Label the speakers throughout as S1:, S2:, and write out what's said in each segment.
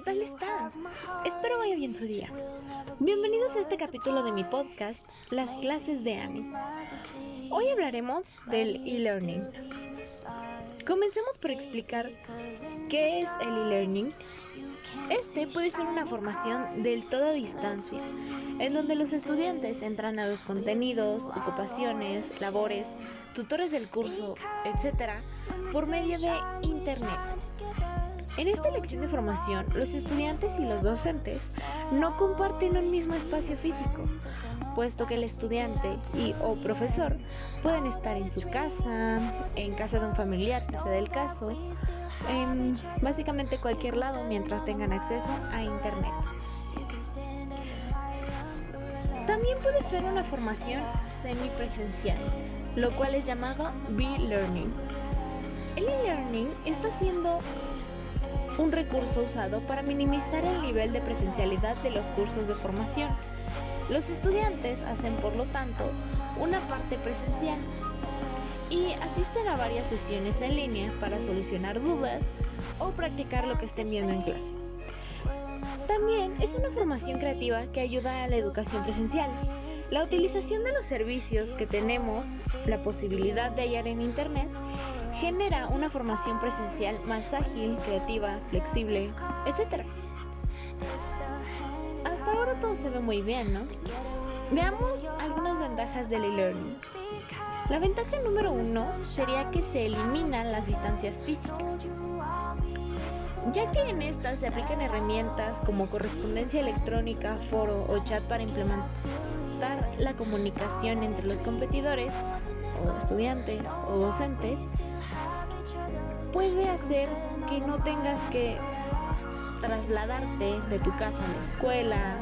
S1: tal están? Espero vaya bien su día. Bienvenidos a este capítulo de mi podcast, Las clases de Annie. Hoy hablaremos del e-learning. Comencemos por explicar qué es el e-learning. Este puede ser una formación del todo a distancia, en donde los estudiantes entran a los contenidos, ocupaciones, labores, tutores del curso, etc., por medio de Internet. En esta lección de formación, los estudiantes y los docentes no comparten un mismo espacio físico, puesto que el estudiante y o profesor pueden estar en su casa, en casa de un familiar si se da el caso, en básicamente cualquier lado mientras tengan acceso a Internet. También puede ser una formación semipresencial, lo cual es llamado B-Learning. El e-learning está siendo un recurso usado para minimizar el nivel de presencialidad de los cursos de formación. Los estudiantes hacen, por lo tanto, una parte presencial y asisten a varias sesiones en línea para solucionar dudas o practicar lo que estén viendo en clase. También es una formación creativa que ayuda a la educación presencial. La utilización de los servicios que tenemos, la posibilidad de hallar en Internet, genera una formación presencial más ágil, creativa, flexible, etc. Hasta ahora todo se ve muy bien, ¿no? Veamos algunas ventajas del e-learning. La ventaja número uno sería que se eliminan las distancias físicas, ya que en estas se aplican herramientas como correspondencia electrónica, foro o chat para implementar la comunicación entre los competidores o estudiantes o docentes puede hacer que no tengas que trasladarte de tu casa a la escuela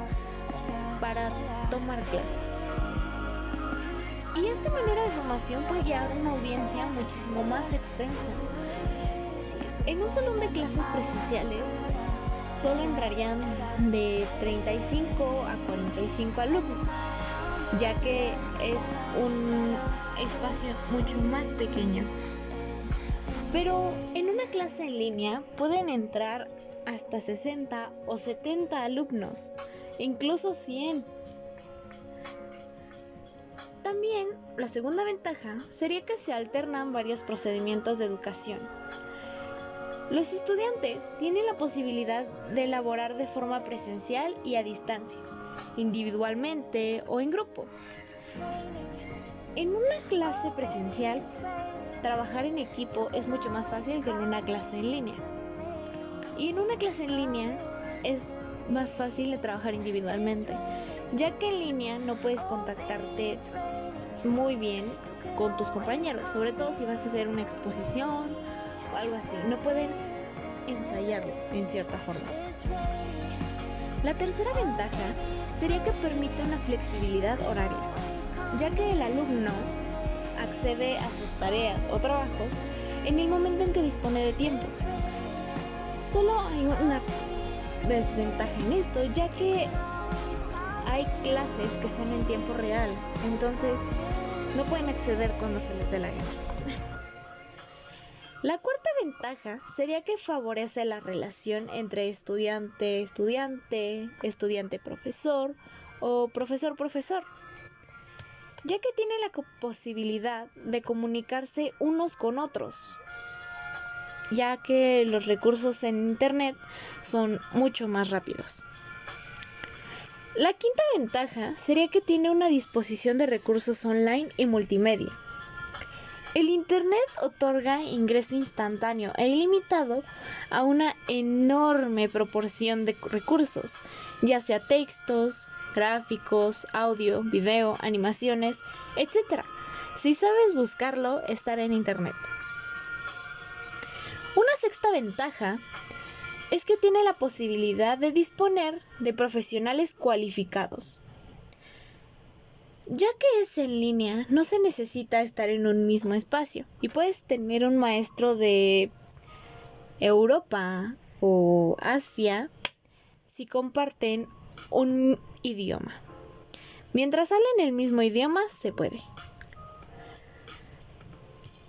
S1: para tomar clases. Y esta manera de formación puede a una audiencia muchísimo más extensa. En un salón de clases presenciales solo entrarían de 35 a 45 alumnos, ya que es un espacio mucho más pequeño. Pero en una clase en línea pueden entrar hasta 60 o 70 alumnos, incluso 100. También la segunda ventaja sería que se alternan varios procedimientos de educación. Los estudiantes tienen la posibilidad de elaborar de forma presencial y a distancia, individualmente o en grupo. En una clase presencial, trabajar en equipo es mucho más fácil que en una clase en línea. Y en una clase en línea es más fácil de trabajar individualmente, ya que en línea no puedes contactarte muy bien con tus compañeros, sobre todo si vas a hacer una exposición o algo así. No pueden ensayarlo en cierta forma. La tercera ventaja sería que permite una flexibilidad horaria ya que el alumno accede a sus tareas o trabajos en el momento en que dispone de tiempo. Solo hay una desventaja en esto, ya que hay clases que son en tiempo real, entonces no pueden acceder cuando se les dé la gana. La cuarta ventaja sería que favorece la relación entre estudiante-estudiante, estudiante-profesor o profesor-profesor ya que tiene la posibilidad de comunicarse unos con otros, ya que los recursos en Internet son mucho más rápidos. La quinta ventaja sería que tiene una disposición de recursos online y multimedia. El Internet otorga ingreso instantáneo e ilimitado a una enorme proporción de recursos, ya sea textos, gráficos, audio, video, animaciones, etc. Si sabes buscarlo, estará en Internet. Una sexta ventaja es que tiene la posibilidad de disponer de profesionales cualificados. Ya que es en línea, no se necesita estar en un mismo espacio y puedes tener un maestro de Europa o Asia si comparten un idioma. Mientras hablen el mismo idioma, se puede.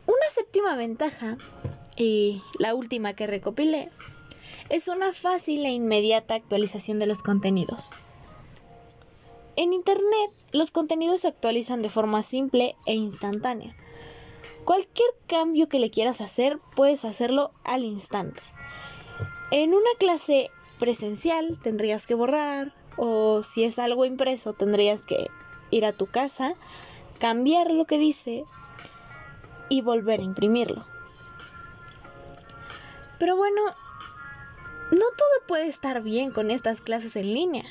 S1: Una séptima ventaja, y la última que recopilé, es una fácil e inmediata actualización de los contenidos. En Internet, los contenidos se actualizan de forma simple e instantánea. Cualquier cambio que le quieras hacer, puedes hacerlo al instante. En una clase presencial tendrías que borrar o si es algo impreso tendrías que ir a tu casa, cambiar lo que dice y volver a imprimirlo. Pero bueno, no todo puede estar bien con estas clases en línea.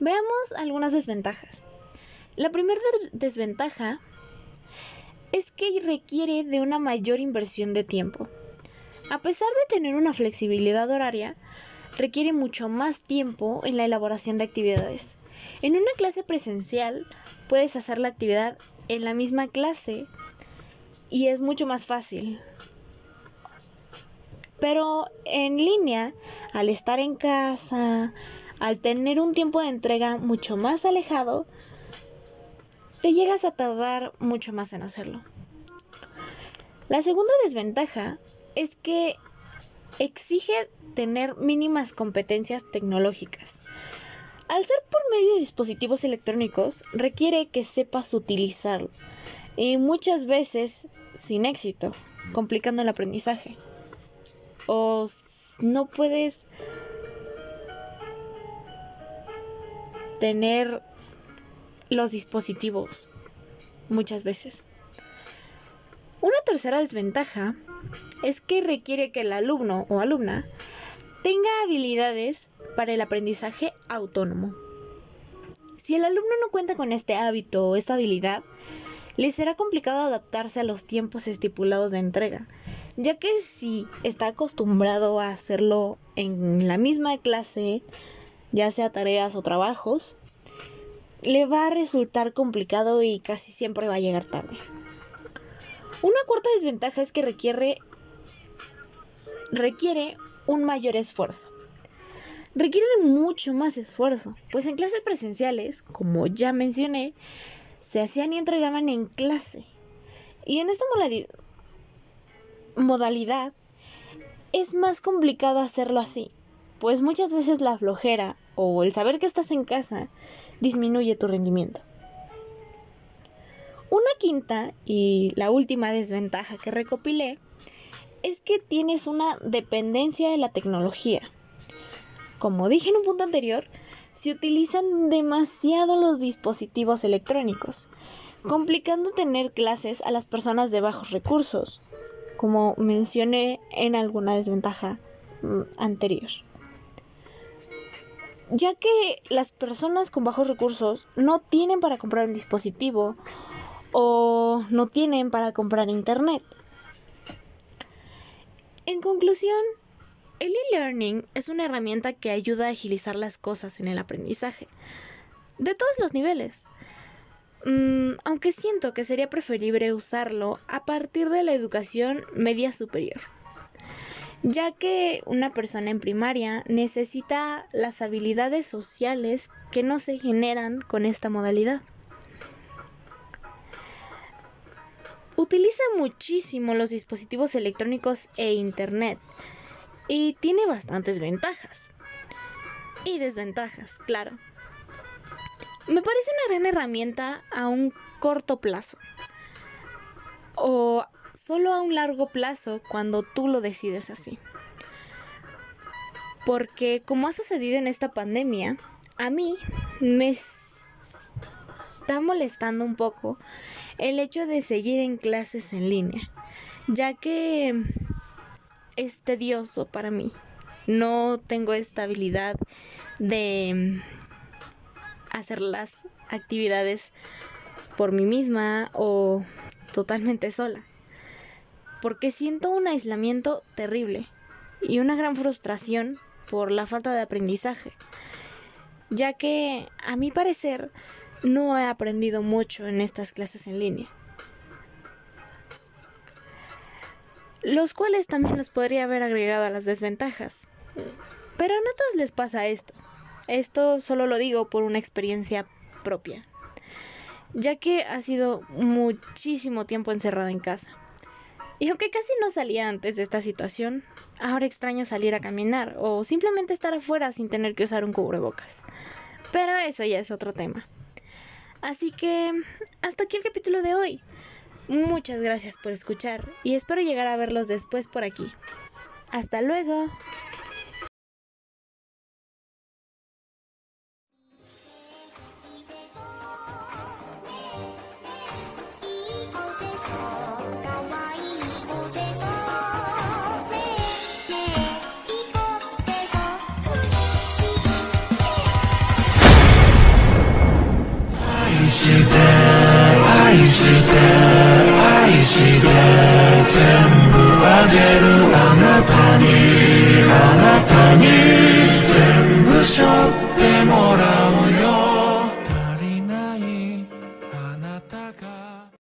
S1: Veamos algunas desventajas. La primera desventaja es que requiere de una mayor inversión de tiempo. A pesar de tener una flexibilidad horaria, requiere mucho más tiempo en la elaboración de actividades. En una clase presencial puedes hacer la actividad en la misma clase y es mucho más fácil. Pero en línea, al estar en casa, al tener un tiempo de entrega mucho más alejado, te llegas a tardar mucho más en hacerlo. La segunda desventaja es que exige tener mínimas competencias tecnológicas. Al ser por medio de dispositivos electrónicos, requiere que sepas utilizarlo y muchas veces sin éxito, complicando el aprendizaje. O no puedes tener los dispositivos muchas veces. Una tercera desventaja es que requiere que el alumno o alumna tenga habilidades para el aprendizaje autónomo. Si el alumno no cuenta con este hábito o esta habilidad, le será complicado adaptarse a los tiempos estipulados de entrega, ya que si está acostumbrado a hacerlo en la misma clase, ya sea tareas o trabajos, le va a resultar complicado y casi siempre va a llegar tarde. Una cuarta desventaja es que requiere, un mayor esfuerzo. Requiere de mucho más esfuerzo, pues en clases presenciales, como ya mencioné, se hacían y entregaban en clase. Y en esta modalidad es más complicado hacerlo así, pues muchas veces la flojera o el saber que estás en casa disminuye tu rendimiento. Una quinta y la última desventaja que recopilé es que tienes una dependencia de la tecnología. Como dije en un punto anterior, se utilizan demasiado los dispositivos electrónicos, complicando tener clases a las personas de bajos recursos, como mencioné en alguna desventaja mm, anterior. Ya que las personas con bajos recursos no tienen para comprar un dispositivo o no tienen para comprar internet. En conclusión, el e-learning es una herramienta que ayuda a agilizar las cosas en el aprendizaje, de todos los niveles. Mm, aunque siento que sería preferible usarlo a partir de la educación media superior, ya que una persona en primaria necesita las habilidades sociales que no se generan con esta modalidad. Utiliza muchísimo los dispositivos electrónicos e Internet y tiene bastantes ventajas. Y desventajas, claro. Me parece una gran herramienta a un corto plazo. O solo a un largo plazo cuando tú lo decides así. Porque como ha sucedido en esta pandemia, a mí me está molestando un poco el hecho de seguir en clases en línea, ya que es tedioso para mí. No tengo esta habilidad de hacer las actividades por mí misma o totalmente sola, porque siento un aislamiento terrible y una gran frustración por la falta de aprendizaje, ya que a mi parecer no he aprendido mucho en estas clases en línea. Los cuales también los podría haber agregado a las desventajas. Pero no a todos les pasa esto. Esto solo lo digo por una experiencia propia. Ya que ha sido muchísimo tiempo encerrada en casa. Y aunque casi no salía antes de esta situación, ahora extraño salir a caminar o simplemente estar afuera sin tener que usar un cubrebocas. Pero eso ya es otro tema. Así que hasta aquí el capítulo de hoy. Muchas gracias por escuchar y espero llegar a verlos después por aquí. Hasta luego.
S2: 你是的。